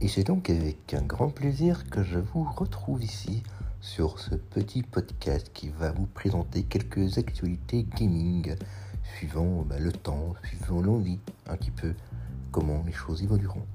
Et c'est donc avec un grand plaisir que je vous retrouve ici sur ce petit podcast qui va vous présenter quelques actualités gaming suivant bah, le temps, suivant l'envie, un petit peu comment les choses évolueront.